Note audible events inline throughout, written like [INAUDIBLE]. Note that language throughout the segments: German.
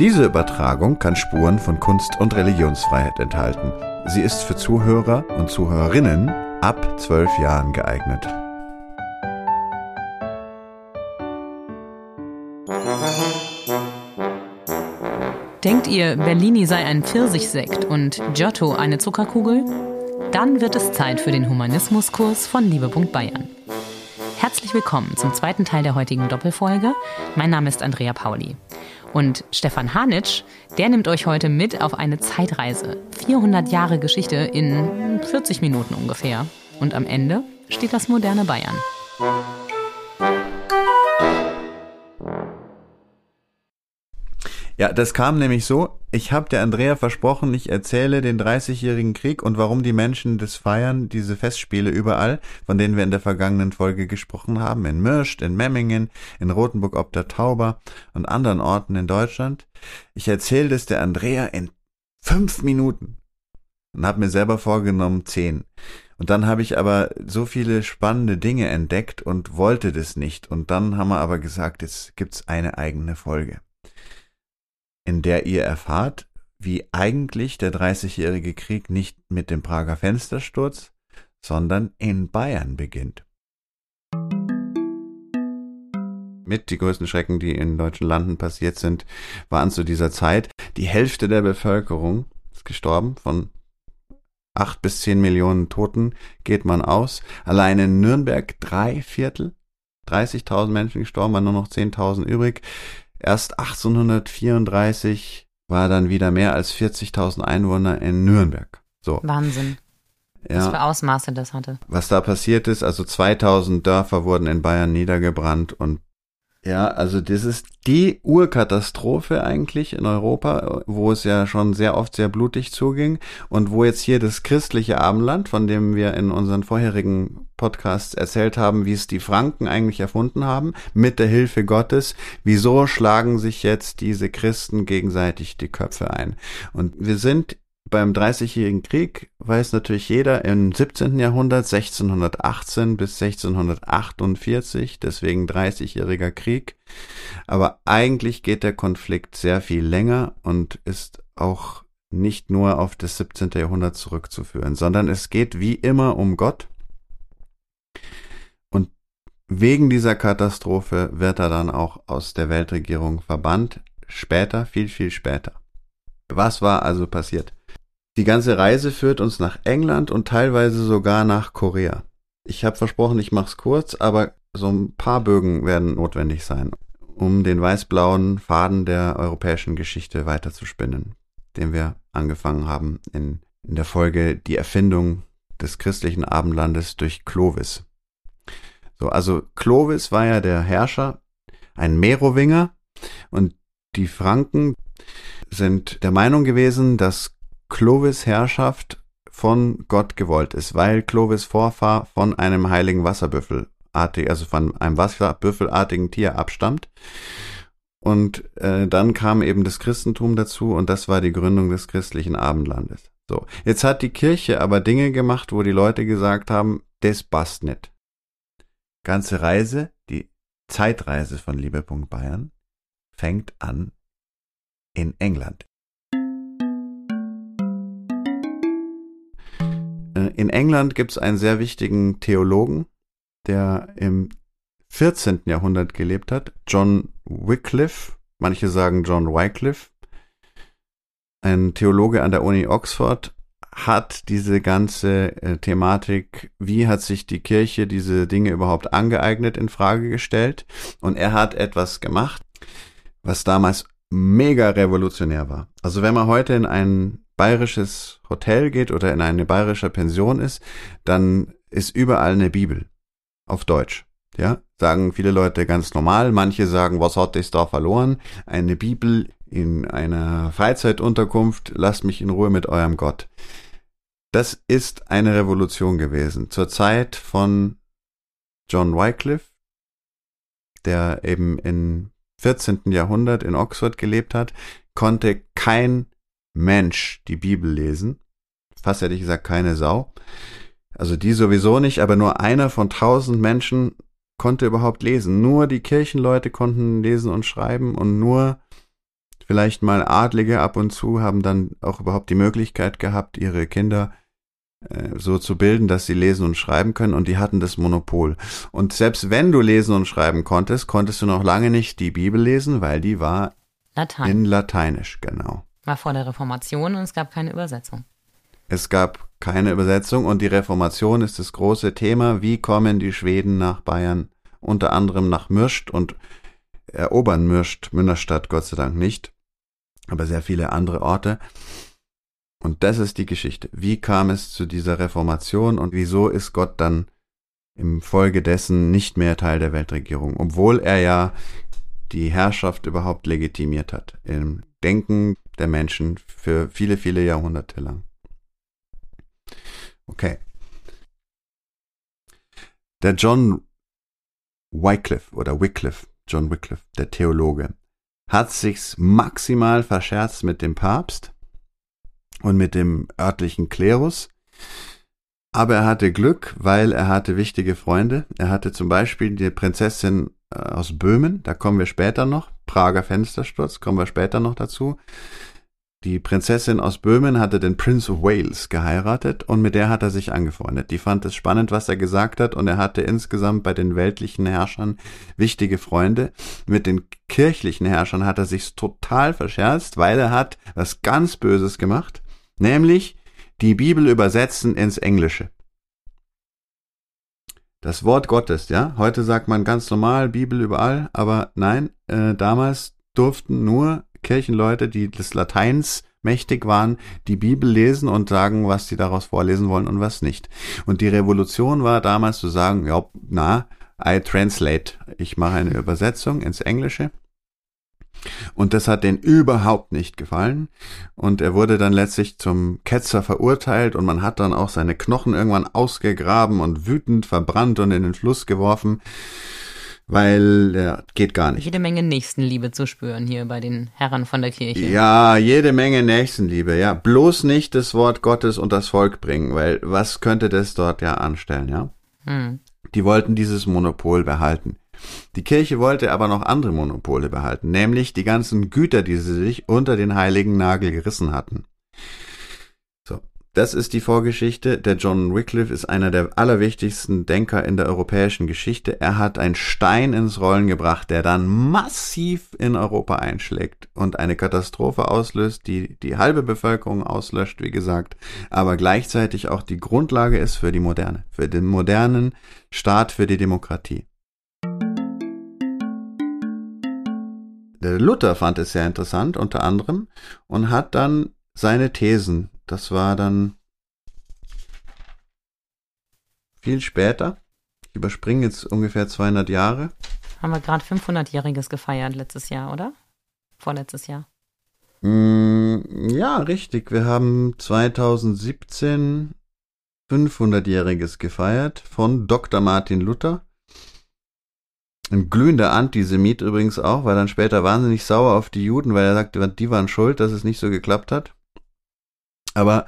Diese Übertragung kann Spuren von Kunst- und Religionsfreiheit enthalten. Sie ist für Zuhörer und Zuhörerinnen ab zwölf Jahren geeignet. Denkt ihr, Bellini sei ein Pfirsichsekt und Giotto eine Zuckerkugel? Dann wird es Zeit für den Humanismuskurs von Liebe.Bayern. Herzlich willkommen zum zweiten Teil der heutigen Doppelfolge. Mein Name ist Andrea Pauli. Und Stefan Hanitsch, der nimmt euch heute mit auf eine Zeitreise. 400 Jahre Geschichte in 40 Minuten ungefähr. Und am Ende steht das moderne Bayern. Ja, das kam nämlich so, ich habe der Andrea versprochen, ich erzähle den 30-jährigen Krieg und warum die Menschen das feiern, diese Festspiele überall, von denen wir in der vergangenen Folge gesprochen haben, in Mirscht, in Memmingen, in Rothenburg ob der Tauber und anderen Orten in Deutschland. Ich erzähle das der Andrea in fünf Minuten und habe mir selber vorgenommen zehn. Und dann habe ich aber so viele spannende Dinge entdeckt und wollte das nicht. Und dann haben wir aber gesagt, jetzt gibt's eine eigene Folge in der ihr erfahrt, wie eigentlich der Dreißigjährige Krieg nicht mit dem Prager Fenstersturz, sondern in Bayern beginnt. Mit die größten Schrecken, die in deutschen Landen passiert sind, waren zu dieser Zeit. Die Hälfte der Bevölkerung ist gestorben. Von acht bis zehn Millionen Toten geht man aus. Allein in Nürnberg drei Viertel. 30.000 Menschen gestorben, waren nur noch 10.000 übrig. Erst 1834 war dann wieder mehr als 40.000 Einwohner in Nürnberg. So. Wahnsinn. Ja. Was für Ausmaße das hatte. Was da passiert ist, also 2000 Dörfer wurden in Bayern niedergebrannt und ja, also das ist die Urkatastrophe eigentlich in Europa, wo es ja schon sehr oft sehr blutig zuging und wo jetzt hier das christliche Abendland, von dem wir in unseren vorherigen Podcasts erzählt haben, wie es die Franken eigentlich erfunden haben, mit der Hilfe Gottes, wieso schlagen sich jetzt diese Christen gegenseitig die Köpfe ein? Und wir sind beim Dreißigjährigen Krieg weiß natürlich jeder im 17. Jahrhundert 1618 bis 1648, deswegen Dreißigjähriger Krieg. Aber eigentlich geht der Konflikt sehr viel länger und ist auch nicht nur auf das 17. Jahrhundert zurückzuführen, sondern es geht wie immer um Gott. Und wegen dieser Katastrophe wird er dann auch aus der Weltregierung verbannt. Später, viel, viel später. Was war also passiert? Die ganze Reise führt uns nach England und teilweise sogar nach Korea. Ich habe versprochen, ich mach's kurz, aber so ein paar Bögen werden notwendig sein, um den weiß-blauen Faden der europäischen Geschichte weiterzuspinnen, den wir angefangen haben in, in der Folge Die Erfindung des christlichen Abendlandes durch Clovis. So, also Clovis war ja der Herrscher, ein Merowinger und die Franken sind der Meinung gewesen, dass Clovis Herrschaft von Gott gewollt ist, weil Clovis Vorfahr von einem heiligen Wasserbüffel also von einem Wasserbüffelartigen Tier abstammt. Und äh, dann kam eben das Christentum dazu und das war die Gründung des christlichen Abendlandes. So, jetzt hat die Kirche aber Dinge gemacht, wo die Leute gesagt haben, das passt nicht. Ganze Reise, die Zeitreise von Liebe.Bayern, Bayern, fängt an in England. In England gibt es einen sehr wichtigen Theologen, der im 14. Jahrhundert gelebt hat, John Wycliffe, manche sagen John Wycliffe, ein Theologe an der Uni Oxford, hat diese ganze äh, Thematik, wie hat sich die Kirche diese Dinge überhaupt angeeignet, in Frage gestellt. Und er hat etwas gemacht, was damals mega revolutionär war. Also wenn man heute in einen bayerisches Hotel geht oder in eine bayerische Pension ist, dann ist überall eine Bibel auf Deutsch. Ja, sagen viele Leute ganz normal. Manche sagen, was hat das da verloren? Eine Bibel in einer Freizeitunterkunft, lasst mich in Ruhe mit eurem Gott. Das ist eine Revolution gewesen. Zur Zeit von John Wycliffe, der eben im 14. Jahrhundert in Oxford gelebt hat, konnte kein Mensch die Bibel lesen. Fast hätte ich gesagt, keine Sau. Also die sowieso nicht, aber nur einer von tausend Menschen konnte überhaupt lesen. Nur die Kirchenleute konnten lesen und schreiben und nur Vielleicht mal Adlige ab und zu haben dann auch überhaupt die Möglichkeit gehabt, ihre Kinder äh, so zu bilden, dass sie lesen und schreiben können und die hatten das Monopol. Und selbst wenn du lesen und schreiben konntest, konntest du noch lange nicht die Bibel lesen, weil die war Latein. in Lateinisch, genau. War vor der Reformation und es gab keine Übersetzung. Es gab keine Übersetzung und die Reformation ist das große Thema. Wie kommen die Schweden nach Bayern? Unter anderem nach Mürst und erobern Mürst, Münnerstadt Gott sei Dank nicht, aber sehr viele andere Orte. Und das ist die Geschichte. Wie kam es zu dieser Reformation und wieso ist Gott dann im Folge dessen nicht mehr Teil der Weltregierung, obwohl er ja die Herrschaft überhaupt legitimiert hat im Denken der Menschen für viele, viele Jahrhunderte lang. Okay. Der John Wycliffe oder Wycliffe, John Wycliffe, der Theologe, hat sich's maximal verscherzt mit dem Papst und mit dem örtlichen Klerus. Aber er hatte Glück, weil er hatte wichtige Freunde. Er hatte zum Beispiel die Prinzessin aus Böhmen, da kommen wir später noch. Prager Fenstersturz, kommen wir später noch dazu. Die Prinzessin aus Böhmen hatte den Prince of Wales geheiratet und mit der hat er sich angefreundet. Die fand es spannend, was er gesagt hat und er hatte insgesamt bei den weltlichen Herrschern wichtige Freunde. Mit den kirchlichen Herrschern hat er sich total verscherzt, weil er hat was ganz Böses gemacht nämlich die Bibel übersetzen ins Englische. Das Wort Gottes, ja. Heute sagt man ganz normal Bibel überall, aber nein, äh, damals durften nur Kirchenleute, die des Lateins mächtig waren, die Bibel lesen und sagen, was sie daraus vorlesen wollen und was nicht. Und die Revolution war damals zu sagen, ja, na, I translate. Ich mache eine [LAUGHS] Übersetzung ins Englische. Und das hat den überhaupt nicht gefallen. Und er wurde dann letztlich zum Ketzer verurteilt und man hat dann auch seine Knochen irgendwann ausgegraben und wütend verbrannt und in den Fluss geworfen, weil er geht gar nicht. Jede Menge Nächstenliebe zu spüren hier bei den Herren von der Kirche. Ja, jede Menge Nächstenliebe, ja. Bloß nicht das Wort Gottes und das Volk bringen, weil was könnte das dort ja anstellen, ja? Hm. Die wollten dieses Monopol behalten. Die Kirche wollte aber noch andere Monopole behalten, nämlich die ganzen Güter, die sie sich unter den heiligen Nagel gerissen hatten. So, das ist die Vorgeschichte. Der John Wycliffe ist einer der allerwichtigsten Denker in der europäischen Geschichte. Er hat einen Stein ins Rollen gebracht, der dann massiv in Europa einschlägt und eine Katastrophe auslöst, die die halbe Bevölkerung auslöscht, wie gesagt, aber gleichzeitig auch die Grundlage ist für die Moderne, für den modernen Staat, für die Demokratie. Der Luther fand es sehr interessant, unter anderem, und hat dann seine Thesen, das war dann viel später, ich überspringe jetzt ungefähr 200 Jahre. Haben wir gerade 500-jähriges gefeiert letztes Jahr, oder? Vorletztes Jahr. Mm, ja, richtig. Wir haben 2017 500-jähriges gefeiert von Dr. Martin Luther. Ein glühender Antisemit übrigens auch, war dann später wahnsinnig sauer auf die Juden, weil er sagte, die waren schuld, dass es nicht so geklappt hat. Aber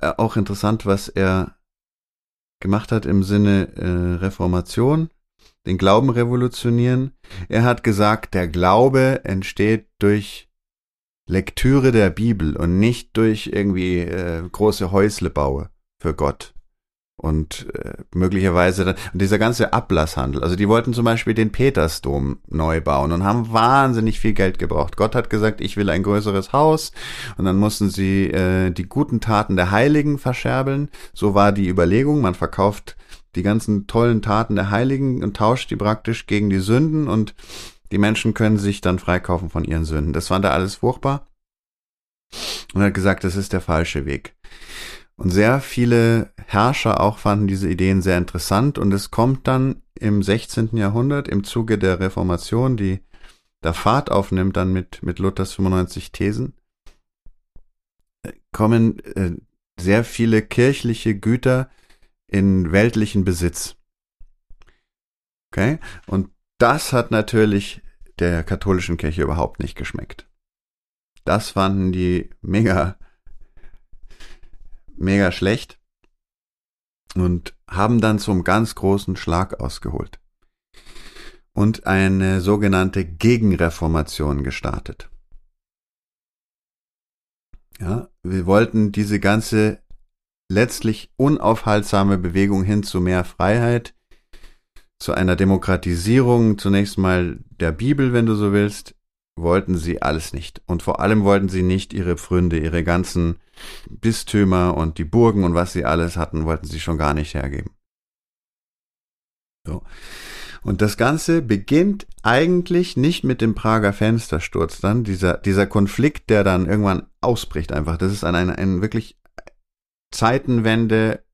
äh, auch interessant, was er gemacht hat im Sinne äh, Reformation, den Glauben revolutionieren. Er hat gesagt, der Glaube entsteht durch Lektüre der Bibel und nicht durch irgendwie äh, große Häuslebaue für Gott und äh, möglicherweise dann, und dieser ganze Ablasshandel. Also die wollten zum Beispiel den Petersdom neu bauen und haben wahnsinnig viel Geld gebraucht. Gott hat gesagt, ich will ein größeres Haus und dann mussten sie äh, die guten Taten der Heiligen verscherbeln. So war die Überlegung, man verkauft die ganzen tollen Taten der Heiligen und tauscht die praktisch gegen die Sünden und die Menschen können sich dann freikaufen von ihren Sünden. Das fand er alles furchtbar und hat gesagt, das ist der falsche Weg. Und sehr viele Herrscher auch fanden diese Ideen sehr interessant und es kommt dann im 16. Jahrhundert im Zuge der Reformation, die da Fahrt aufnimmt dann mit, mit Luthers 95 Thesen, kommen äh, sehr viele kirchliche Güter in weltlichen Besitz. Okay? Und das hat natürlich der katholischen Kirche überhaupt nicht geschmeckt. Das fanden die mega mega schlecht und haben dann zum ganz großen Schlag ausgeholt und eine sogenannte Gegenreformation gestartet. Ja, wir wollten diese ganze letztlich unaufhaltsame Bewegung hin zu mehr Freiheit, zu einer Demokratisierung zunächst mal der Bibel, wenn du so willst, wollten sie alles nicht. Und vor allem wollten sie nicht ihre Pfründe, ihre ganzen Bistümer und die Burgen und was sie alles hatten, wollten sie schon gar nicht hergeben. So. Und das Ganze beginnt eigentlich nicht mit dem Prager Fenstersturz dann, dieser, dieser Konflikt, der dann irgendwann ausbricht einfach. Das ist ein, ein, ein wirklich Zeitenwende,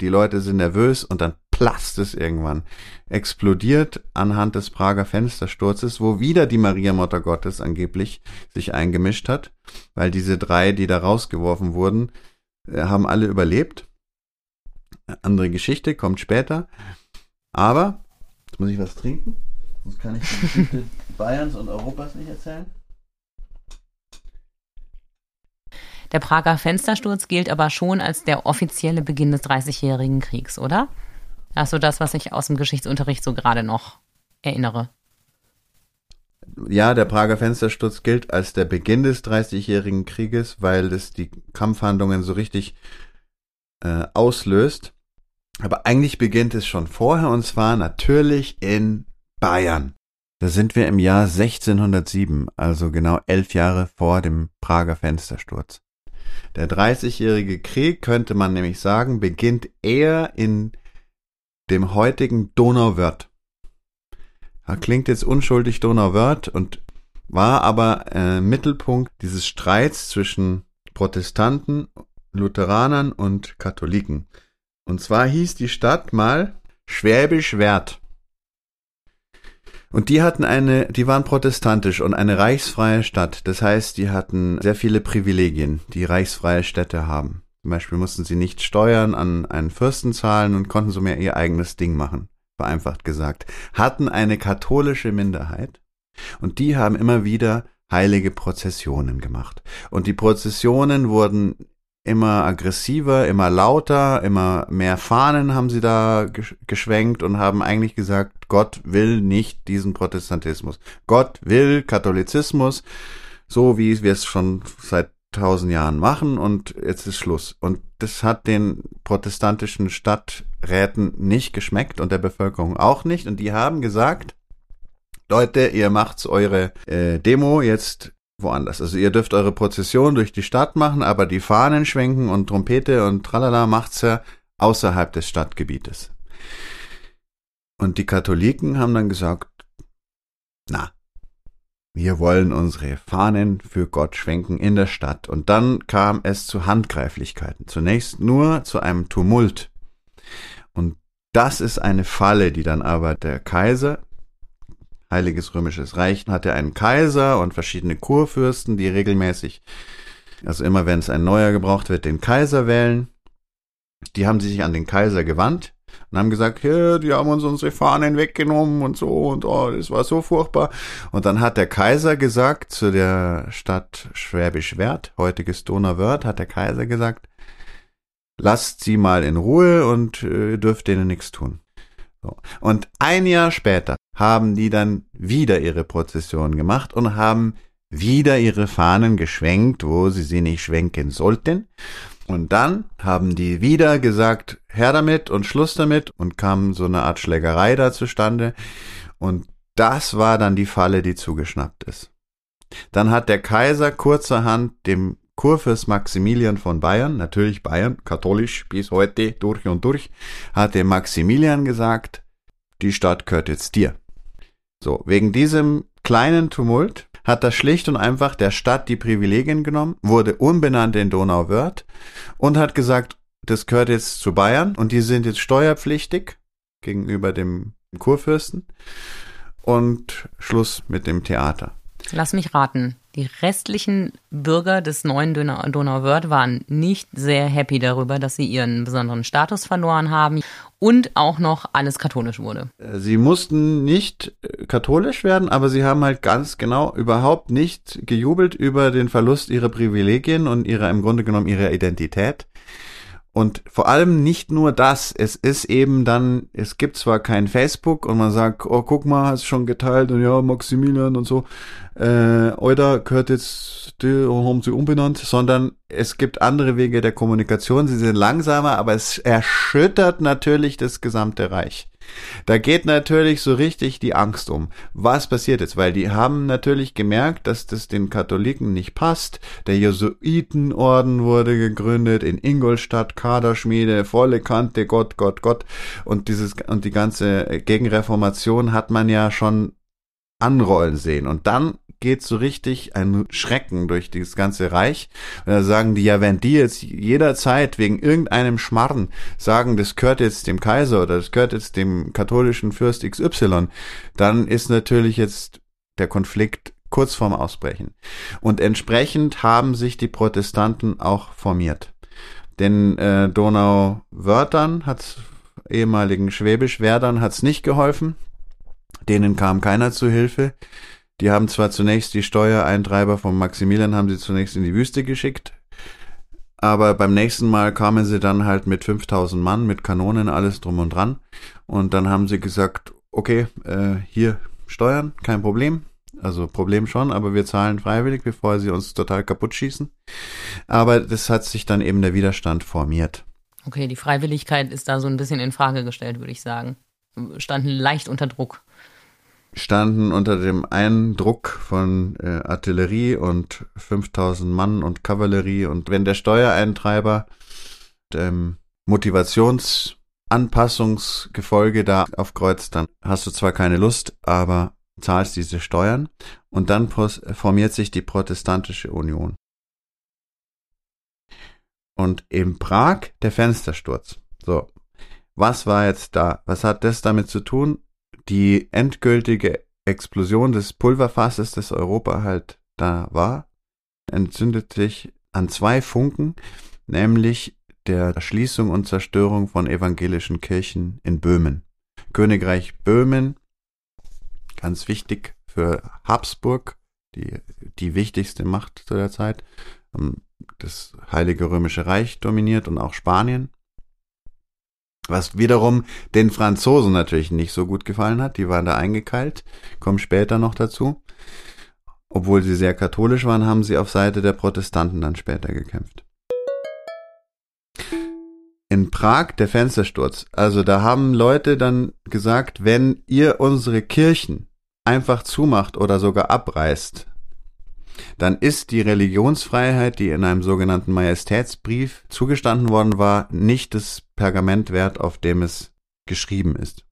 die Leute sind nervös und dann platzt es irgendwann. Explodiert anhand des Prager Fenstersturzes, wo wieder die Maria Mutter Gottes angeblich sich eingemischt hat, weil diese drei, die da rausgeworfen wurden, äh, haben alle überlebt. Andere Geschichte kommt später. Aber Jetzt muss ich was trinken, sonst kann ich die Geschichte [LAUGHS] Bayerns und Europas nicht erzählen. Der Prager Fenstersturz gilt aber schon als der offizielle Beginn des Dreißigjährigen Kriegs, oder? Also das, was ich aus dem Geschichtsunterricht so gerade noch erinnere. Ja, der Prager Fenstersturz gilt als der Beginn des Dreißigjährigen Krieges, weil es die Kampfhandlungen so richtig äh, auslöst. Aber eigentlich beginnt es schon vorher und zwar natürlich in Bayern. Da sind wir im Jahr 1607, also genau elf Jahre vor dem Prager Fenstersturz. Der Dreißigjährige Krieg, könnte man nämlich sagen, beginnt eher in dem heutigen Donauwörth. Klingt jetzt unschuldig Donauwörth und war aber äh, Mittelpunkt dieses Streits zwischen Protestanten, Lutheranern und Katholiken. Und zwar hieß die Stadt mal Schwäbisch Wert. Und die hatten eine, die waren protestantisch und eine reichsfreie Stadt. Das heißt, die hatten sehr viele Privilegien, die reichsfreie Städte haben. Zum Beispiel mussten sie nicht Steuern an einen Fürsten zahlen und konnten so mehr ihr eigenes Ding machen. Vereinfacht gesagt. Hatten eine katholische Minderheit. Und die haben immer wieder heilige Prozessionen gemacht. Und die Prozessionen wurden immer aggressiver, immer lauter, immer mehr Fahnen haben sie da geschwenkt und haben eigentlich gesagt, Gott will nicht diesen Protestantismus. Gott will Katholizismus, so wie wir es schon seit tausend Jahren machen und jetzt ist Schluss. Und das hat den protestantischen Stadträten nicht geschmeckt und der Bevölkerung auch nicht. Und die haben gesagt, Leute, ihr macht's eure äh, Demo jetzt woanders. Also ihr dürft eure Prozession durch die Stadt machen, aber die Fahnen schwenken und Trompete und tralala macht's ja außerhalb des Stadtgebietes. Und die Katholiken haben dann gesagt, na, wir wollen unsere Fahnen für Gott schwenken in der Stadt. Und dann kam es zu Handgreiflichkeiten. Zunächst nur zu einem Tumult. Und das ist eine Falle, die dann aber der Kaiser Heiliges Römisches Reich hatte einen Kaiser und verschiedene Kurfürsten, die regelmäßig, also immer wenn es ein neuer gebraucht wird, den Kaiser wählen. Die haben sich an den Kaiser gewandt und haben gesagt, ja, die haben uns unsere Fahnen weggenommen und so und oh, das war so furchtbar. Und dann hat der Kaiser gesagt zu der Stadt Schwäbisch Wert, heutiges Donauwörth, hat der Kaiser gesagt, lasst sie mal in Ruhe und äh, dürft denen nichts tun. So. Und ein Jahr später haben die dann wieder ihre Prozession gemacht und haben wieder ihre Fahnen geschwenkt, wo sie sie nicht schwenken sollten. Und dann haben die wieder gesagt, Herr damit und Schluss damit und kam so eine Art Schlägerei da zustande. Und das war dann die Falle, die zugeschnappt ist. Dann hat der Kaiser kurzerhand dem Kurfürst Maximilian von Bayern, natürlich Bayern, katholisch bis heute durch und durch, hat dem Maximilian gesagt, die Stadt gehört jetzt dir. So, wegen diesem kleinen Tumult hat das schlicht und einfach der Stadt die Privilegien genommen, wurde umbenannt in Donauwörth und hat gesagt, das gehört jetzt zu Bayern und die sind jetzt steuerpflichtig gegenüber dem Kurfürsten und Schluss mit dem Theater. Lass mich raten. Die restlichen Bürger des neuen Donauwörth waren nicht sehr happy darüber, dass sie ihren besonderen Status verloren haben und auch noch alles katholisch wurde. Sie mussten nicht äh, katholisch werden, aber sie haben halt ganz genau überhaupt nicht gejubelt über den Verlust ihrer Privilegien und ihrer im Grunde genommen ihrer Identität. Und vor allem nicht nur das, es ist eben dann, es gibt zwar kein Facebook und man sagt, oh guck mal, hast schon geteilt und ja, Maximilian und so, äh, oder gehört jetzt, die haben sie umbenannt, sondern es gibt andere Wege der Kommunikation, sie sind langsamer, aber es erschüttert natürlich das gesamte Reich. Da geht natürlich so richtig die Angst um. Was passiert jetzt? Weil die haben natürlich gemerkt, dass das den Katholiken nicht passt. Der Jesuitenorden wurde gegründet in Ingolstadt, Kaderschmiede, volle Kante, Gott, Gott, Gott. Und dieses, und die ganze Gegenreformation hat man ja schon anrollen sehen. Und dann geht so richtig ein Schrecken durch das ganze Reich. Und da sagen die, ja, wenn die jetzt jederzeit wegen irgendeinem Schmarren sagen, das gehört jetzt dem Kaiser oder das gehört jetzt dem katholischen Fürst XY, dann ist natürlich jetzt der Konflikt kurz vorm Ausbrechen. Und entsprechend haben sich die Protestanten auch formiert. Den äh, Donau-Wörtern hat ehemaligen Schwäbisch-Werdern hat's nicht geholfen. Denen kam keiner zu Hilfe. Die haben zwar zunächst die Steuereintreiber von Maximilian haben sie zunächst in die Wüste geschickt, aber beim nächsten Mal kamen sie dann halt mit 5000 Mann, mit Kanonen, alles drum und dran. Und dann haben sie gesagt, okay, äh, hier Steuern, kein Problem. Also Problem schon, aber wir zahlen freiwillig, bevor sie uns total kaputt schießen. Aber das hat sich dann eben der Widerstand formiert. Okay, die Freiwilligkeit ist da so ein bisschen in Frage gestellt, würde ich sagen. Standen leicht unter Druck standen unter dem Eindruck von äh, Artillerie und 5000 Mann und Kavallerie und wenn der Steuereintreiber dem Motivationsanpassungsgefolge da aufkreuzt, dann hast du zwar keine Lust, aber zahlst diese Steuern und dann formiert sich die protestantische Union. Und in Prag der Fenstersturz. So. Was war jetzt da? Was hat das damit zu tun? Die endgültige Explosion des Pulverfasses, das Europa halt da war, entzündet sich an zwei Funken, nämlich der Schließung und Zerstörung von evangelischen Kirchen in Böhmen. Königreich Böhmen, ganz wichtig für Habsburg, die, die wichtigste Macht zu der Zeit, ähm, das Heilige Römische Reich dominiert und auch Spanien. Was wiederum den Franzosen natürlich nicht so gut gefallen hat. Die waren da eingekeilt, kommen später noch dazu. Obwohl sie sehr katholisch waren, haben sie auf Seite der Protestanten dann später gekämpft. In Prag der Fenstersturz. Also da haben Leute dann gesagt, wenn ihr unsere Kirchen einfach zumacht oder sogar abreißt, dann ist die Religionsfreiheit, die in einem sogenannten Majestätsbrief zugestanden worden war, nicht das Pergament wert, auf dem es geschrieben ist.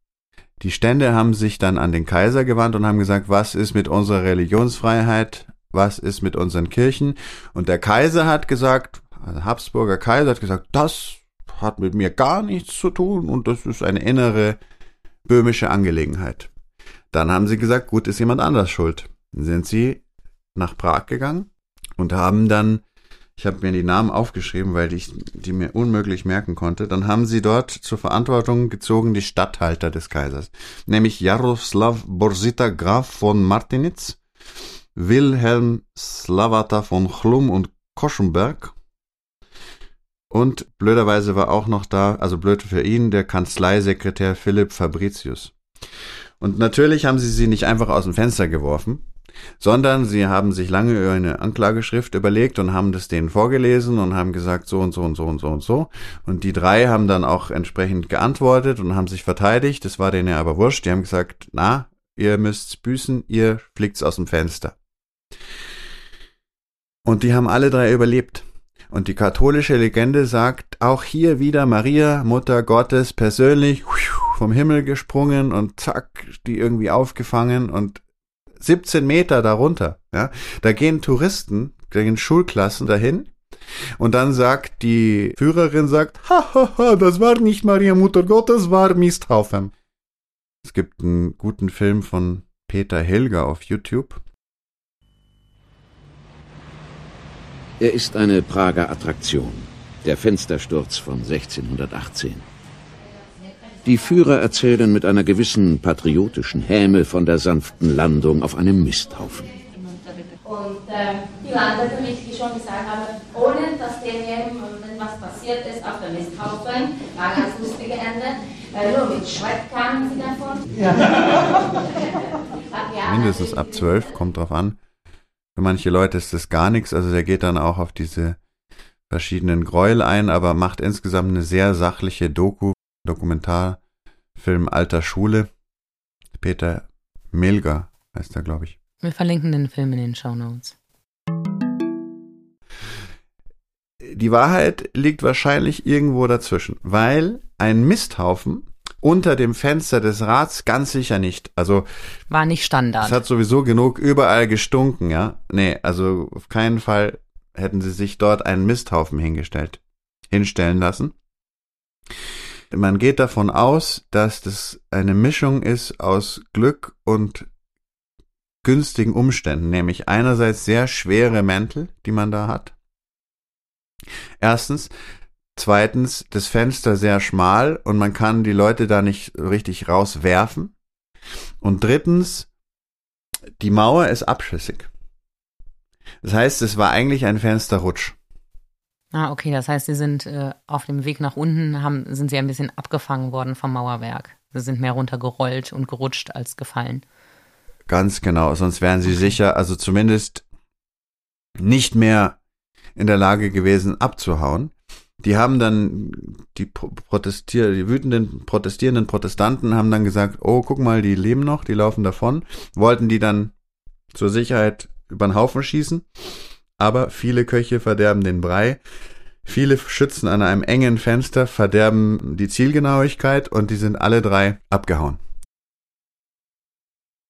Die Stände haben sich dann an den Kaiser gewandt und haben gesagt, was ist mit unserer Religionsfreiheit, was ist mit unseren Kirchen? Und der Kaiser hat gesagt, also Habsburger Kaiser hat gesagt, das hat mit mir gar nichts zu tun und das ist eine innere böhmische Angelegenheit. Dann haben sie gesagt, gut, ist jemand anders schuld. Dann sind sie nach Prag gegangen und haben dann, ich habe mir die Namen aufgeschrieben, weil ich die mir unmöglich merken konnte, dann haben sie dort zur Verantwortung gezogen die Statthalter des Kaisers, nämlich Jaroslav Borsita Graf von Martinitz, Wilhelm Slavata von Chlum und Koschenberg und blöderweise war auch noch da, also blöd für ihn, der Kanzleisekretär Philipp Fabricius. Und natürlich haben sie sie nicht einfach aus dem Fenster geworfen, sondern sie haben sich lange eine Anklageschrift überlegt und haben das denen vorgelesen und haben gesagt so und so und so und so und so. Und die drei haben dann auch entsprechend geantwortet und haben sich verteidigt. Das war denen ja aber wurscht. Die haben gesagt, na, ihr müsst's büßen, ihr fliegt's aus dem Fenster. Und die haben alle drei überlebt. Und die katholische Legende sagt auch hier wieder Maria, Mutter Gottes, persönlich vom Himmel gesprungen und zack, die irgendwie aufgefangen und 17 Meter darunter. Ja, da gehen Touristen, da gehen Schulklassen dahin. Und dann sagt die Führerin sagt, ha, ha, ha, das war nicht Maria Mutter Gottes, war Misthaufen. Es gibt einen guten Film von Peter Helger auf YouTube. Er ist eine Prager Attraktion. Der Fenstersturz von 1618. Die Führer erzählen mit einer gewissen patriotischen Häme von der sanften Landung auf einem Misthaufen. Und äh, die landete, wie ich schon gesagt habe, ohne dass demjenigen was passiert ist, auf dem Misthaufen. War ein ganz lustige Ende. Äh, nur mit Schreck kamen sie davon. Ja. [LAUGHS] Mindestens ab 12, kommt drauf an. Für manche Leute ist das gar nichts, also der geht dann auch auf diese verschiedenen Gräuel ein, aber macht insgesamt eine sehr sachliche Doku, Dokumentarfilm alter Schule. Peter Milger heißt er, glaube ich. Wir verlinken den Film in den Show Notes. Die Wahrheit liegt wahrscheinlich irgendwo dazwischen, weil ein Misthaufen unter dem Fenster des Rats ganz sicher nicht. Also war nicht Standard. Es hat sowieso genug überall gestunken, ja. Nee, also auf keinen Fall hätten sie sich dort einen Misthaufen hingestellt, hinstellen lassen. Man geht davon aus, dass das eine Mischung ist aus Glück und günstigen Umständen, nämlich einerseits sehr schwere Mäntel, die man da hat. Erstens, Zweitens, das Fenster sehr schmal und man kann die Leute da nicht richtig rauswerfen. Und drittens, die Mauer ist abschüssig. Das heißt, es war eigentlich ein Fensterrutsch. Ah, okay, das heißt, sie sind äh, auf dem Weg nach unten, haben, sind sie ein bisschen abgefangen worden vom Mauerwerk. Sie sind mehr runtergerollt und gerutscht als gefallen. Ganz genau, sonst wären sie sicher, also zumindest nicht mehr in der Lage gewesen abzuhauen. Die haben dann, die protestier, die wütenden, protestierenden Protestanten haben dann gesagt, oh, guck mal, die leben noch, die laufen davon, wollten die dann zur Sicherheit über den Haufen schießen, aber viele Köche verderben den Brei. Viele Schützen an einem engen Fenster verderben die Zielgenauigkeit und die sind alle drei abgehauen.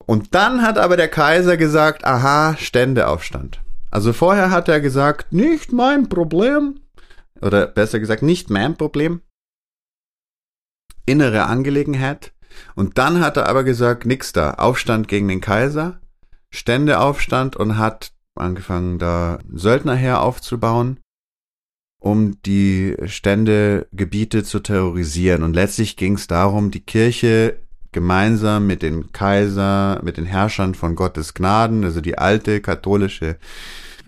Und dann hat aber der Kaiser gesagt, aha, Ständeaufstand. Also vorher hat er gesagt, nicht mein Problem, oder besser gesagt nicht mein Problem, innere Angelegenheit. Und dann hat er aber gesagt, nix da, Aufstand gegen den Kaiser, Ständeaufstand und hat angefangen, da Söldnerheer aufzubauen, um die Ständegebiete zu terrorisieren. Und letztlich ging es darum, die Kirche gemeinsam mit den Kaiser, mit den Herrschern von Gottes Gnaden, also die alte katholische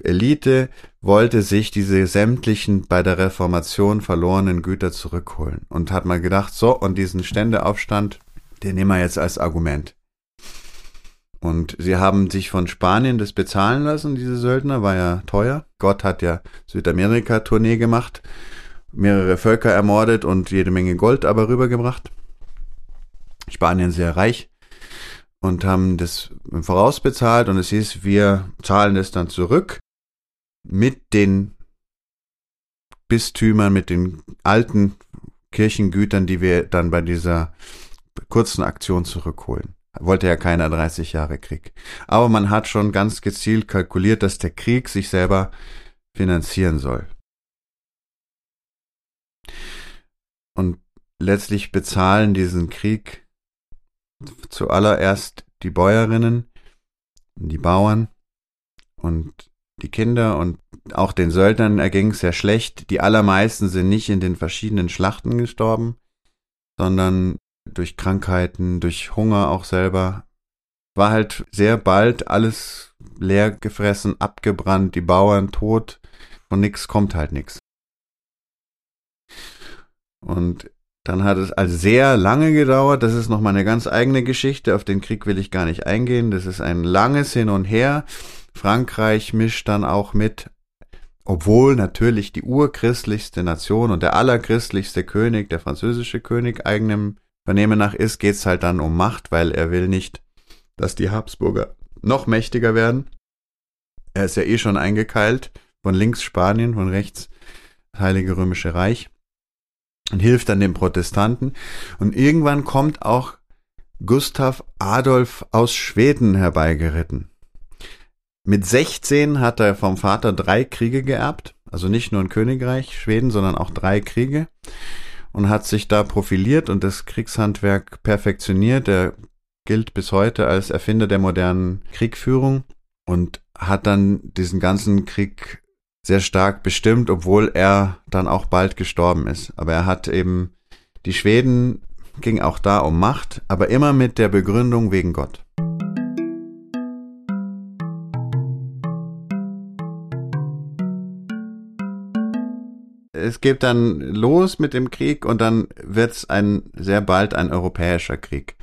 Elite wollte sich diese sämtlichen bei der Reformation verlorenen Güter zurückholen und hat mal gedacht, so, und diesen Ständeaufstand, den nehmen wir jetzt als Argument. Und sie haben sich von Spanien das bezahlen lassen, diese Söldner, war ja teuer. Gott hat ja Südamerika-Tournee gemacht, mehrere Völker ermordet und jede Menge Gold aber rübergebracht. Spanien sehr reich und haben das vorausbezahlt und es hieß, wir zahlen es dann zurück mit den Bistümern, mit den alten Kirchengütern, die wir dann bei dieser kurzen Aktion zurückholen. Wollte ja keiner 30 Jahre Krieg. Aber man hat schon ganz gezielt kalkuliert, dass der Krieg sich selber finanzieren soll. Und letztlich bezahlen diesen Krieg zuallererst die Bäuerinnen, die Bauern und die Kinder und auch den Söldnern erging es sehr schlecht. Die allermeisten sind nicht in den verschiedenen Schlachten gestorben, sondern durch Krankheiten, durch Hunger auch selber. War halt sehr bald alles leer gefressen, abgebrannt, die Bauern tot, von nix kommt halt nix. Und dann hat es also sehr lange gedauert. Das ist nochmal eine ganz eigene Geschichte. Auf den Krieg will ich gar nicht eingehen. Das ist ein langes Hin und Her. Frankreich mischt dann auch mit, obwohl natürlich die urchristlichste Nation und der allerchristlichste König, der französische König, eigenem Vernehmen nach ist, geht's halt dann um Macht, weil er will nicht, dass die Habsburger noch mächtiger werden. Er ist ja eh schon eingekeilt, von links Spanien, von rechts Heilige Römische Reich und hilft dann den Protestanten. Und irgendwann kommt auch Gustav Adolf aus Schweden herbeigeritten. Mit 16 hat er vom Vater drei Kriege geerbt, also nicht nur ein Königreich Schweden, sondern auch drei Kriege und hat sich da profiliert und das Kriegshandwerk perfektioniert. Er gilt bis heute als Erfinder der modernen Kriegführung und hat dann diesen ganzen Krieg sehr stark bestimmt, obwohl er dann auch bald gestorben ist. Aber er hat eben die Schweden ging auch da um Macht, aber immer mit der Begründung wegen Gott. Es geht dann los mit dem Krieg und dann wird es ein sehr bald ein europäischer Krieg.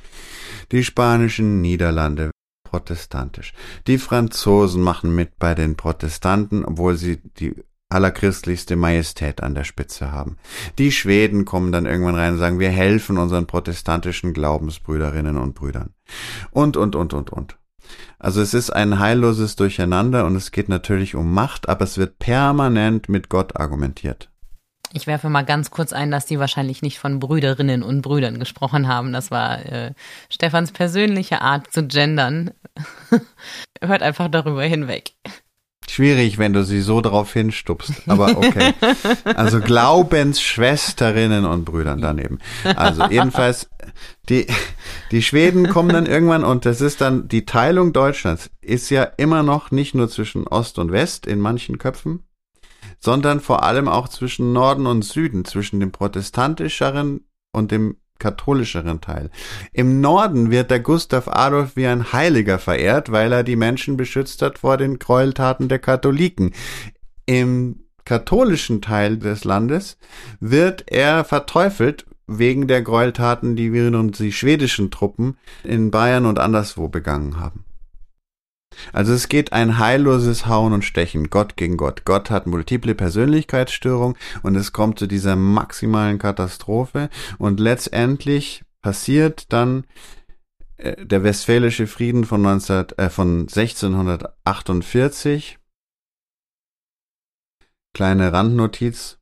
Die spanischen Niederlande protestantisch. Die Franzosen machen mit bei den Protestanten, obwohl sie die allerchristlichste Majestät an der Spitze haben. Die Schweden kommen dann irgendwann rein und sagen, wir helfen unseren protestantischen Glaubensbrüderinnen und Brüdern. Und, und, und, und, und. Also es ist ein heilloses Durcheinander und es geht natürlich um Macht, aber es wird permanent mit Gott argumentiert. Ich werfe mal ganz kurz ein, dass die wahrscheinlich nicht von Brüderinnen und Brüdern gesprochen haben. Das war äh, Stefans persönliche Art zu gendern. [LAUGHS] Hört einfach darüber hinweg. Schwierig, wenn du sie so drauf hinstupst, aber okay. [LAUGHS] Also Glaubensschwesterinnen und Brüdern daneben. Also jedenfalls, die, die Schweden kommen dann irgendwann und das ist dann, die Teilung Deutschlands ist ja immer noch nicht nur zwischen Ost und West in manchen Köpfen, sondern vor allem auch zwischen Norden und Süden, zwischen dem protestantischeren und dem katholischeren Teil. Im Norden wird der Gustav Adolf wie ein Heiliger verehrt, weil er die Menschen beschützt hat vor den Gräueltaten der Katholiken. Im katholischen Teil des Landes wird er verteufelt wegen der Gräueltaten, die wir und die schwedischen Truppen in Bayern und anderswo begangen haben. Also es geht ein heilloses Hauen und Stechen, Gott gegen Gott. Gott hat multiple Persönlichkeitsstörungen und es kommt zu dieser maximalen Katastrophe und letztendlich passiert dann äh, der Westfälische Frieden von, 19, äh, von 1648. Kleine Randnotiz.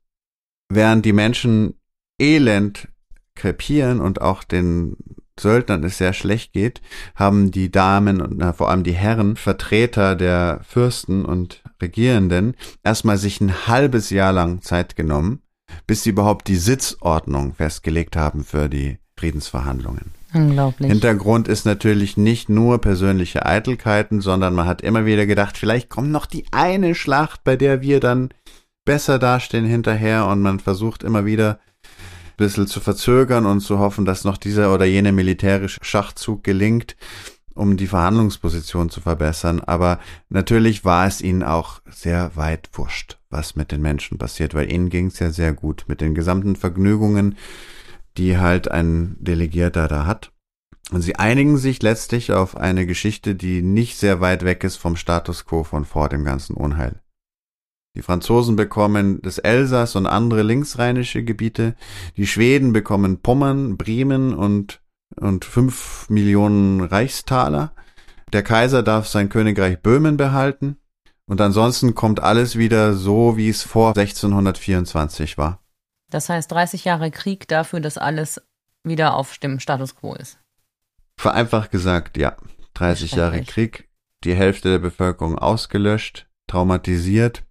Während die Menschen elend krepieren und auch den Söldnern es sehr schlecht geht, haben die Damen und na, vor allem die Herren, Vertreter der Fürsten und Regierenden, erstmal sich ein halbes Jahr lang Zeit genommen, bis sie überhaupt die Sitzordnung festgelegt haben für die Friedensverhandlungen. Unglaublich. Hintergrund ist natürlich nicht nur persönliche Eitelkeiten, sondern man hat immer wieder gedacht, vielleicht kommt noch die eine Schlacht, bei der wir dann besser dastehen hinterher und man versucht immer wieder bisschen zu verzögern und zu hoffen, dass noch dieser oder jene militärische Schachzug gelingt, um die Verhandlungsposition zu verbessern. Aber natürlich war es ihnen auch sehr weit wurscht, was mit den Menschen passiert, weil ihnen ging es ja sehr gut mit den gesamten Vergnügungen, die halt ein Delegierter da hat. Und sie einigen sich letztlich auf eine Geschichte, die nicht sehr weit weg ist vom Status quo von vor dem ganzen Unheil. Die Franzosen bekommen das Elsass und andere linksrheinische Gebiete. Die Schweden bekommen Pommern, Bremen und, und fünf Millionen Reichstaler. Der Kaiser darf sein Königreich Böhmen behalten. Und ansonsten kommt alles wieder so, wie es vor 1624 war. Das heißt 30 Jahre Krieg dafür, dass alles wieder auf dem Status quo ist. Vereinfacht gesagt, ja. 30 Jahre Krieg, die Hälfte der Bevölkerung ausgelöscht, traumatisiert,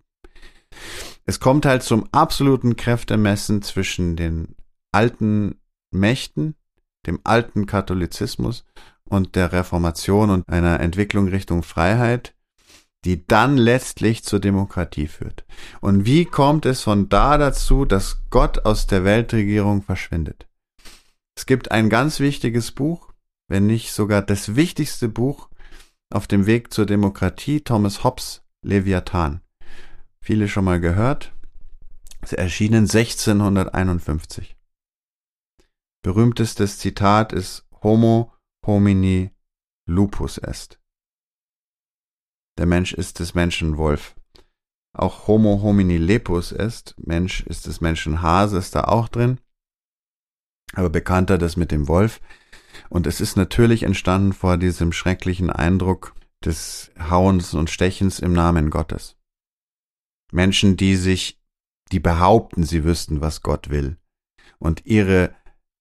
es kommt halt zum absoluten Kräftemessen zwischen den alten Mächten, dem alten Katholizismus und der Reformation und einer Entwicklung Richtung Freiheit, die dann letztlich zur Demokratie führt. Und wie kommt es von da dazu, dass Gott aus der Weltregierung verschwindet? Es gibt ein ganz wichtiges Buch, wenn nicht sogar das wichtigste Buch auf dem Weg zur Demokratie, Thomas Hobbes Leviathan viele schon mal gehört. Es erschienen 1651. Berühmtestes Zitat ist Homo homini lupus est. Der Mensch ist des Menschen Wolf. Auch Homo homini lepus est. Mensch ist des Menschen Hase, ist da auch drin. Aber bekannter das mit dem Wolf. Und es ist natürlich entstanden vor diesem schrecklichen Eindruck des Hauens und Stechens im Namen Gottes. Menschen, die sich, die behaupten, sie wüssten, was Gott will und ihre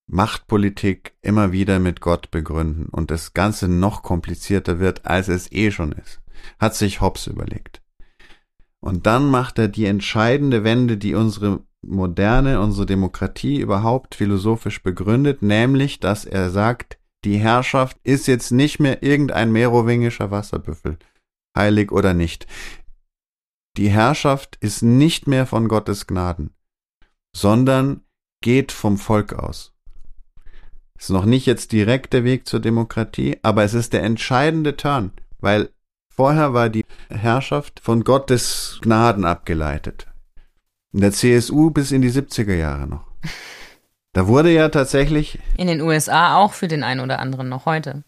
Machtpolitik immer wieder mit Gott begründen und das Ganze noch komplizierter wird, als es eh schon ist, hat sich Hobbes überlegt. Und dann macht er die entscheidende Wende, die unsere moderne, unsere Demokratie überhaupt philosophisch begründet, nämlich, dass er sagt, die Herrschaft ist jetzt nicht mehr irgendein merowingischer Wasserbüffel, heilig oder nicht. Die Herrschaft ist nicht mehr von Gottes Gnaden, sondern geht vom Volk aus. Ist noch nicht jetzt direkt der Weg zur Demokratie, aber es ist der entscheidende Turn, weil vorher war die Herrschaft von Gottes Gnaden abgeleitet. In der CSU bis in die 70er Jahre noch. Da wurde ja tatsächlich. In den USA auch für den einen oder anderen noch heute.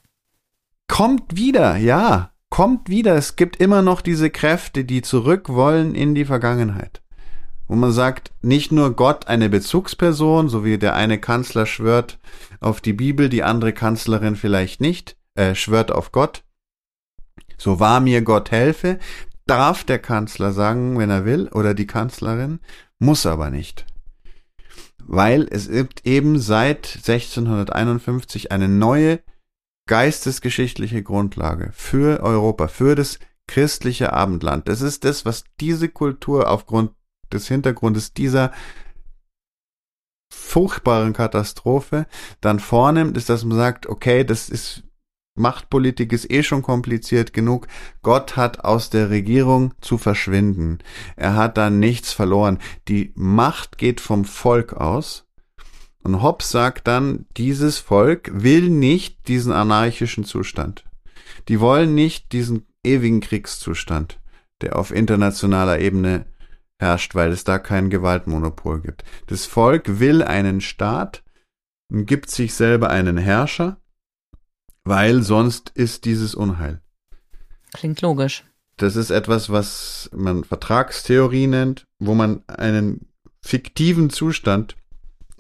Kommt wieder, ja. Kommt wieder. Es gibt immer noch diese Kräfte, die zurück wollen in die Vergangenheit. Wo man sagt, nicht nur Gott eine Bezugsperson, so wie der eine Kanzler schwört auf die Bibel, die andere Kanzlerin vielleicht nicht, äh, schwört auf Gott. So wahr mir Gott helfe, darf der Kanzler sagen, wenn er will, oder die Kanzlerin, muss aber nicht weil es gibt eben seit 1651 eine neue geistesgeschichtliche Grundlage für Europa, für das christliche Abendland. Das ist das, was diese Kultur aufgrund des Hintergrundes dieser furchtbaren Katastrophe dann vornimmt, ist, dass man sagt, okay, das ist Machtpolitik ist eh schon kompliziert genug. Gott hat aus der Regierung zu verschwinden. Er hat da nichts verloren. Die Macht geht vom Volk aus. Und Hobbes sagt dann, dieses Volk will nicht diesen anarchischen Zustand. Die wollen nicht diesen ewigen Kriegszustand, der auf internationaler Ebene herrscht, weil es da kein Gewaltmonopol gibt. Das Volk will einen Staat und gibt sich selber einen Herrscher weil sonst ist dieses Unheil. Klingt logisch. Das ist etwas, was man Vertragstheorie nennt, wo man einen fiktiven Zustand,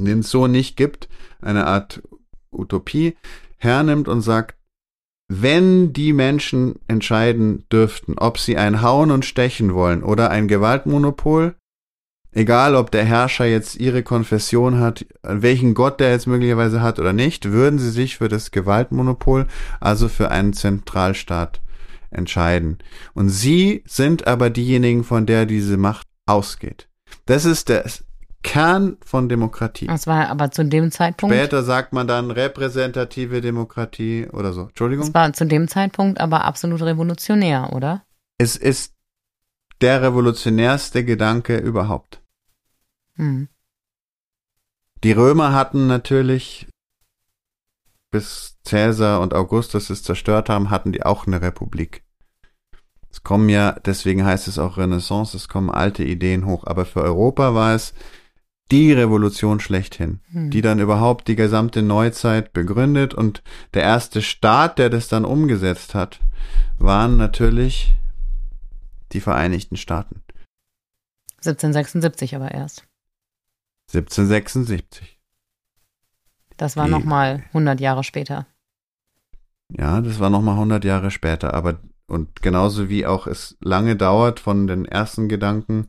den es so nicht gibt, eine Art Utopie, hernimmt und sagt, wenn die Menschen entscheiden dürften, ob sie ein Hauen und Stechen wollen oder ein Gewaltmonopol, egal ob der Herrscher jetzt ihre Konfession hat, welchen Gott der jetzt möglicherweise hat oder nicht, würden sie sich für das Gewaltmonopol, also für einen Zentralstaat entscheiden. Und sie sind aber diejenigen, von der diese Macht ausgeht. Das ist der Kern von Demokratie. Das war aber zu dem Zeitpunkt. Später sagt man dann repräsentative Demokratie oder so. Entschuldigung. Das war zu dem Zeitpunkt aber absolut revolutionär, oder? Es ist der revolutionärste Gedanke überhaupt. Hm. Die Römer hatten natürlich, bis Cäsar und Augustus es zerstört haben, hatten die auch eine Republik. Es kommen ja, deswegen heißt es auch Renaissance, es kommen alte Ideen hoch. Aber für Europa war es die Revolution schlechthin, hm. die dann überhaupt die gesamte Neuzeit begründet und der erste Staat, der das dann umgesetzt hat, waren natürlich die Vereinigten Staaten. 1776 aber erst. 1776. Das war nochmal 100 Jahre später. Ja, das war nochmal 100 Jahre später. Aber, und genauso wie auch es lange dauert von den ersten Gedanken,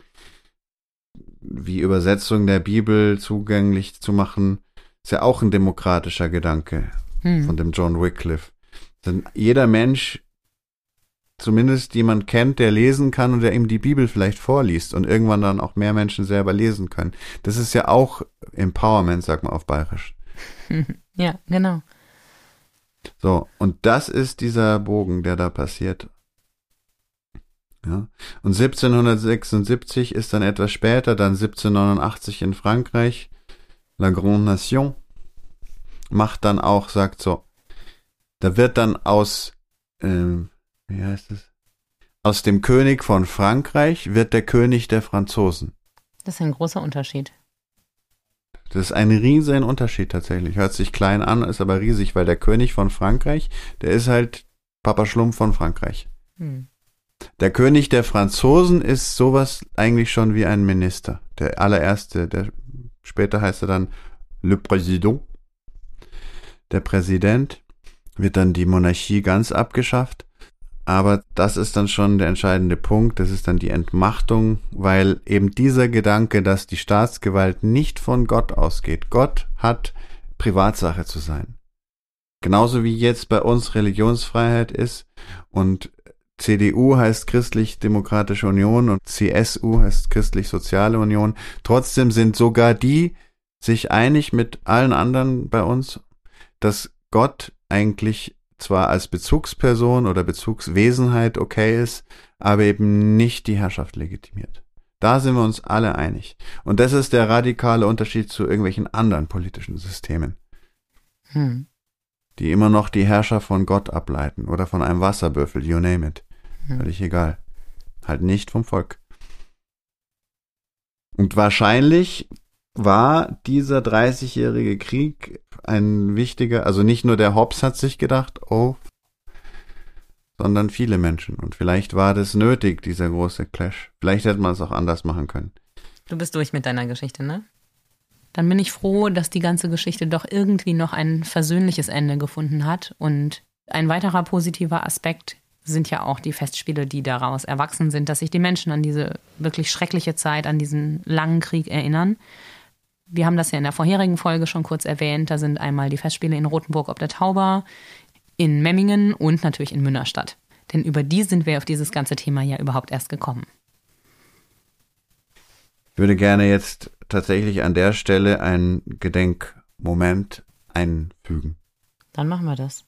wie Übersetzung der Bibel zugänglich zu machen, ist ja auch ein demokratischer Gedanke hm. von dem John Wycliffe. Denn jeder Mensch zumindest jemand kennt, der lesen kann und der ihm die Bibel vielleicht vorliest und irgendwann dann auch mehr Menschen selber lesen können. Das ist ja auch Empowerment, sagt man auf Bayerisch. [LAUGHS] ja, genau. So, und das ist dieser Bogen, der da passiert. Ja. Und 1776 ist dann etwas später, dann 1789 in Frankreich, La Grande Nation, macht dann auch, sagt so, da wird dann aus ähm, wie heißt es? Aus dem König von Frankreich wird der König der Franzosen. Das ist ein großer Unterschied. Das ist ein riesiger Unterschied tatsächlich. Hört sich klein an, ist aber riesig, weil der König von Frankreich, der ist halt Papa Schlumpf von Frankreich. Hm. Der König der Franzosen ist sowas eigentlich schon wie ein Minister. Der allererste, der später heißt er dann Le Président. Der Präsident wird dann die Monarchie ganz abgeschafft aber das ist dann schon der entscheidende Punkt. Das ist dann die Entmachtung, weil eben dieser Gedanke, dass die Staatsgewalt nicht von Gott ausgeht. Gott hat Privatsache zu sein. Genauso wie jetzt bei uns Religionsfreiheit ist und CDU heißt Christlich-Demokratische Union und CSU heißt Christlich-Soziale Union. Trotzdem sind sogar die sich einig mit allen anderen bei uns, dass Gott eigentlich zwar als Bezugsperson oder Bezugswesenheit okay ist, aber eben nicht die Herrschaft legitimiert. Da sind wir uns alle einig. Und das ist der radikale Unterschied zu irgendwelchen anderen politischen Systemen, hm. die immer noch die Herrschaft von Gott ableiten oder von einem Wasserbüffel, you name it. Völlig egal. Halt nicht vom Volk. Und wahrscheinlich war dieser 30-jährige Krieg ein wichtiger, also nicht nur der Hobbes hat sich gedacht, oh, sondern viele Menschen. Und vielleicht war das nötig, dieser große Clash. Vielleicht hätte man es auch anders machen können. Du bist durch mit deiner Geschichte, ne? Dann bin ich froh, dass die ganze Geschichte doch irgendwie noch ein versöhnliches Ende gefunden hat. Und ein weiterer positiver Aspekt sind ja auch die Festspiele, die daraus erwachsen sind, dass sich die Menschen an diese wirklich schreckliche Zeit, an diesen langen Krieg erinnern. Wir haben das ja in der vorherigen Folge schon kurz erwähnt. Da sind einmal die Festspiele in Rothenburg ob der Tauber, in Memmingen und natürlich in Münnerstadt. Denn über die sind wir auf dieses ganze Thema ja überhaupt erst gekommen. Ich würde gerne jetzt tatsächlich an der Stelle einen Gedenkmoment einfügen. Dann machen wir das.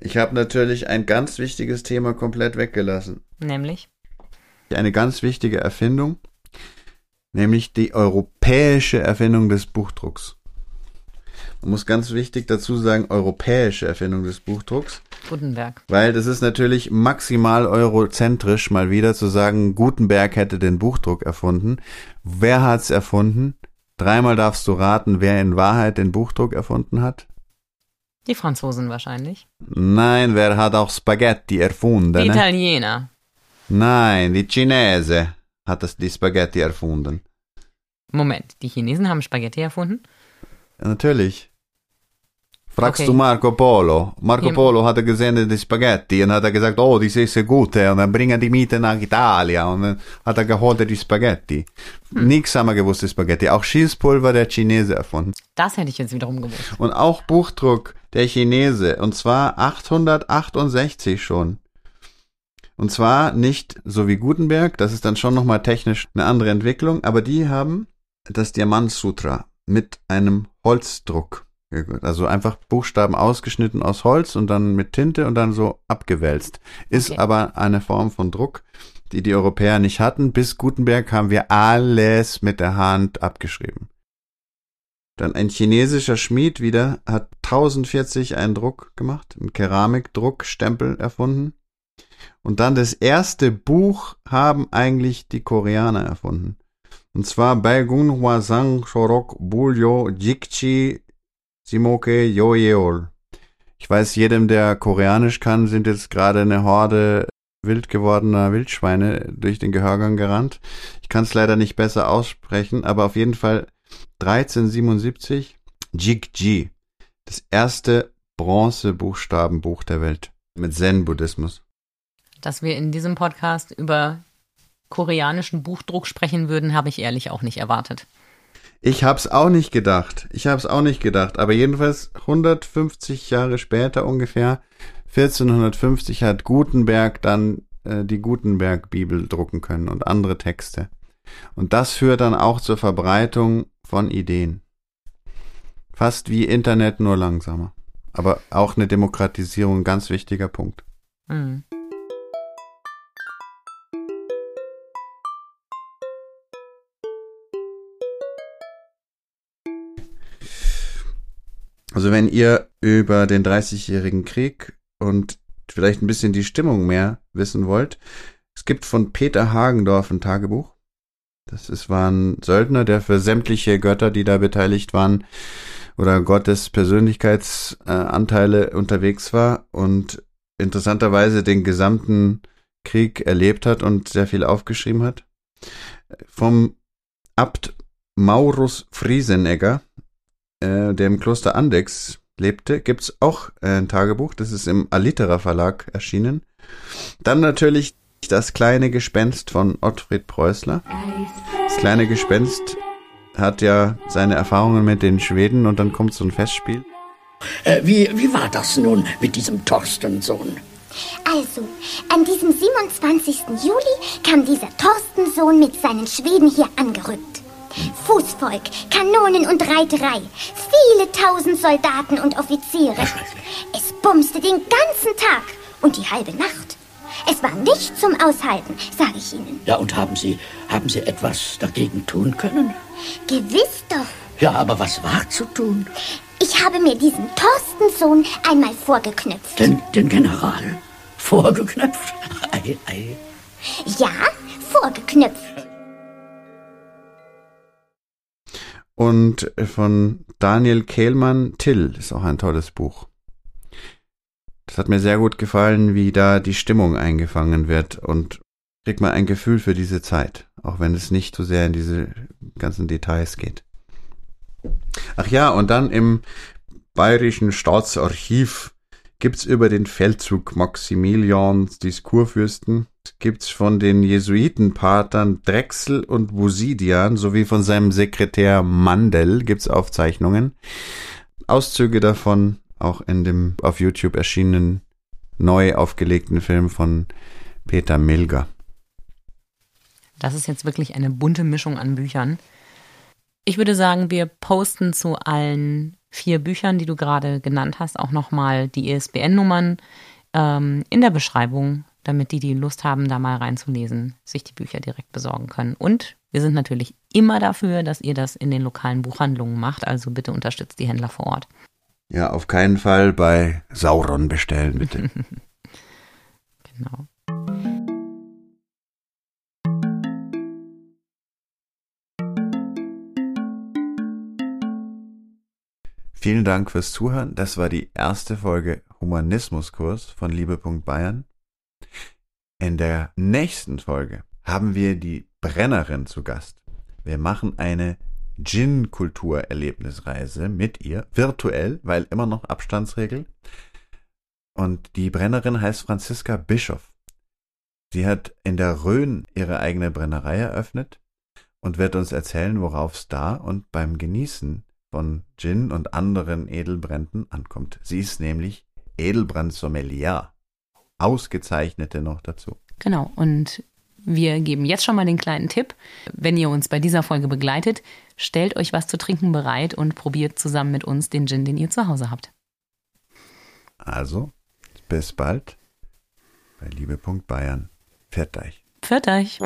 Ich habe natürlich ein ganz wichtiges Thema komplett weggelassen. Nämlich? Eine ganz wichtige Erfindung, nämlich die europäische Erfindung des Buchdrucks. Man muss ganz wichtig dazu sagen, europäische Erfindung des Buchdrucks. Gutenberg. Weil das ist natürlich maximal eurozentrisch, mal wieder zu sagen, Gutenberg hätte den Buchdruck erfunden. Wer hat's erfunden? Dreimal darfst du raten, wer in Wahrheit den Buchdruck erfunden hat. Die Franzosen wahrscheinlich. Nein, wer hat auch Spaghetti erfunden? Die Italiener. Nein, die Chinese hat das, die Spaghetti erfunden. Moment, die Chinesen haben Spaghetti erfunden? Natürlich. Fragst Okay. du Marco Polo? Marco. Polo hatte gesehen die Spaghetti und hat er gesagt, oh, die sind sehr gut und dann bringen die mit nach Italien und dann hat er geholt die Spaghetti. Hm. Nix haben wir gewusst, die Spaghetti. Auch Schießpulver der Chinese erfunden. Das hätte ich jetzt wiederum gewusst. Und auch Buchdruck der Chinese. Und zwar 868 schon. Und zwar nicht so wie Gutenberg, das ist dann schon nochmal technisch eine andere Entwicklung, aber die haben das Diamant Sutra mit einem Holzdruck. Also einfach Buchstaben ausgeschnitten aus Holz und dann mit Tinte und dann so abgewälzt. Ist Okay. aber eine Form von Druck, die die Europäer nicht hatten. Bis Gutenberg haben wir alles mit der Hand abgeschrieben. Dann ein chinesischer Schmied wieder hat 1040 einen Druck gemacht, einen Keramikdruckstempel erfunden. Und dann das erste Buch haben eigentlich die Koreaner erfunden. Und zwar Baigun Hwasang Shorok Bulyo Jikchi Simoke Yoyeol. Ich weiß, jedem, der Koreanisch kann, sind jetzt gerade eine Horde wild gewordener Wildschweine durch den Gehörgang gerannt. Ich kann es leider nicht besser aussprechen, aber auf jeden Fall 1377 Jigji, das erste Bronzebuchstabenbuch der Welt mit Zen-Buddhismus. Dass wir in diesem Podcast über koreanischen Buchdruck sprechen würden, habe ich ehrlich auch nicht erwartet. Ich hab's auch nicht gedacht. Ich hab's auch nicht gedacht. Aber jedenfalls 150 Jahre später ungefähr, 1450 hat Gutenberg dann äh, die Gutenberg-Bibel drucken können und andere Texte. Und das führt dann auch zur Verbreitung von Ideen. Fast wie Internet, nur langsamer. Aber auch eine Demokratisierung, ganz wichtiger Punkt. Hm. Also wenn ihr über den 30-jährigen Krieg und vielleicht ein bisschen die Stimmung mehr wissen wollt, es gibt von Peter Hagendorf ein Tagebuch. Das ist, war ein Söldner, der für sämtliche Götter, die da beteiligt waren, oder Gottes Persönlichkeitsanteile unterwegs war und interessanterweise den gesamten Krieg erlebt hat und sehr viel aufgeschrieben hat. Vom Abt Maurus Friesenegger, äh, der im Kloster Andex lebte, gibt's auch äh, ein Tagebuch. Das ist im Alitera Verlag erschienen. Dann natürlich das kleine Gespenst von Ottfried Preußler. Das kleine Gespenst hat ja seine Erfahrungen mit den Schweden und dann kommt so ein Festspiel. Äh, wie, wie war das nun mit diesem Torstensohn? Also, an diesem 27. Juli kam dieser Torstensohn mit seinen Schweden hier angerückt. Fußvolk, Kanonen und Reiterei. Viele tausend Soldaten und Offiziere. Es bumste den ganzen Tag und die halbe Nacht. Es war nicht zum Aushalten, sage ich Ihnen. Ja, und haben Sie, haben Sie etwas dagegen tun können? Gewiss doch. Ja, aber was war zu tun? Ich habe mir diesen Torstensohn einmal vorgeknüpft. Den, den General? Vorgeknöpft? Ei, ei. Ja, vorgeknüpft. Und von Daniel Kehlmann, Till, ist auch ein tolles Buch. Das hat mir sehr gut gefallen, wie da die Stimmung eingefangen wird und kriegt man ein Gefühl für diese Zeit, auch wenn es nicht so sehr in diese ganzen Details geht. Ach ja, und dann im Bayerischen Staatsarchiv gibt's über den Feldzug Maximilians des Kurfürsten, gibt's von den Jesuitenpatern Drechsel und Busidian sowie von seinem Sekretär Mandel gibt's Aufzeichnungen. Auszüge davon auch in dem auf YouTube erschienenen neu aufgelegten Film von Peter Milger. Das ist jetzt wirklich eine bunte Mischung an Büchern. Ich würde sagen, wir posten zu allen vier Büchern, die du gerade genannt hast, auch nochmal die ISBN-Nummern ähm, in der Beschreibung, damit die, die Lust haben, da mal reinzulesen, sich die Bücher direkt besorgen können. Und wir sind natürlich immer dafür, dass ihr das in den lokalen Buchhandlungen macht, also bitte unterstützt die Händler vor Ort. Ja, auf keinen Fall bei Sauron bestellen, bitte. [LAUGHS] Genau. Vielen Dank fürs Zuhören. Das war die erste Folge Humanismuskurs von Liebe.Bayern. In der nächsten Folge haben wir die Brennerin zu Gast. Wir machen eine Gin-Kulturerlebnisreise mit ihr, virtuell, weil immer noch Abstandsregel. Und die Brennerin heißt Franziska Bischoff. Sie hat in der Rhön ihre eigene Brennerei eröffnet und wird uns erzählen, worauf es da und beim Genießen von Gin und anderen Edelbränden ankommt. Sie ist nämlich Edelbrandsommelier. Ausgezeichnete noch dazu. Genau. Und wir geben jetzt schon mal den kleinen Tipp. Wenn ihr uns bei dieser Folge begleitet, stellt euch was zu trinken bereit und probiert zusammen mit uns den Gin, den ihr zu Hause habt. Also, bis bald bei Liebe.Bayern. Pfiat euch. Pfiat euch.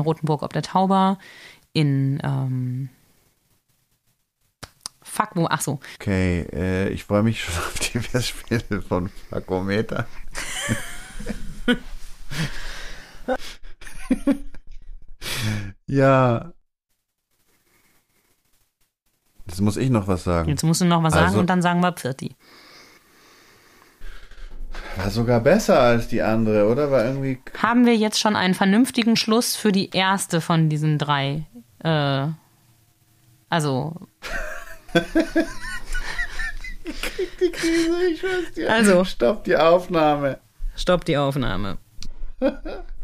In Rothenburg ob der Tauber, in ähm, Fuck, wo, ach so. Okay, äh, ich freue mich schon auf die Festspiele von Fakometer. ja. Jetzt muss ich noch was sagen. Jetzt musst du noch was sagen Also- und dann sagen wir Pfirti. War sogar besser als die andere, oder? War irgendwie. Haben wir jetzt schon einen vernünftigen Schluss für die erste von diesen drei? Äh, also, [LAUGHS] Die Krise, ich weiß dir. Also. Stopp die Aufnahme. stopp die Aufnahme. [LAUGHS]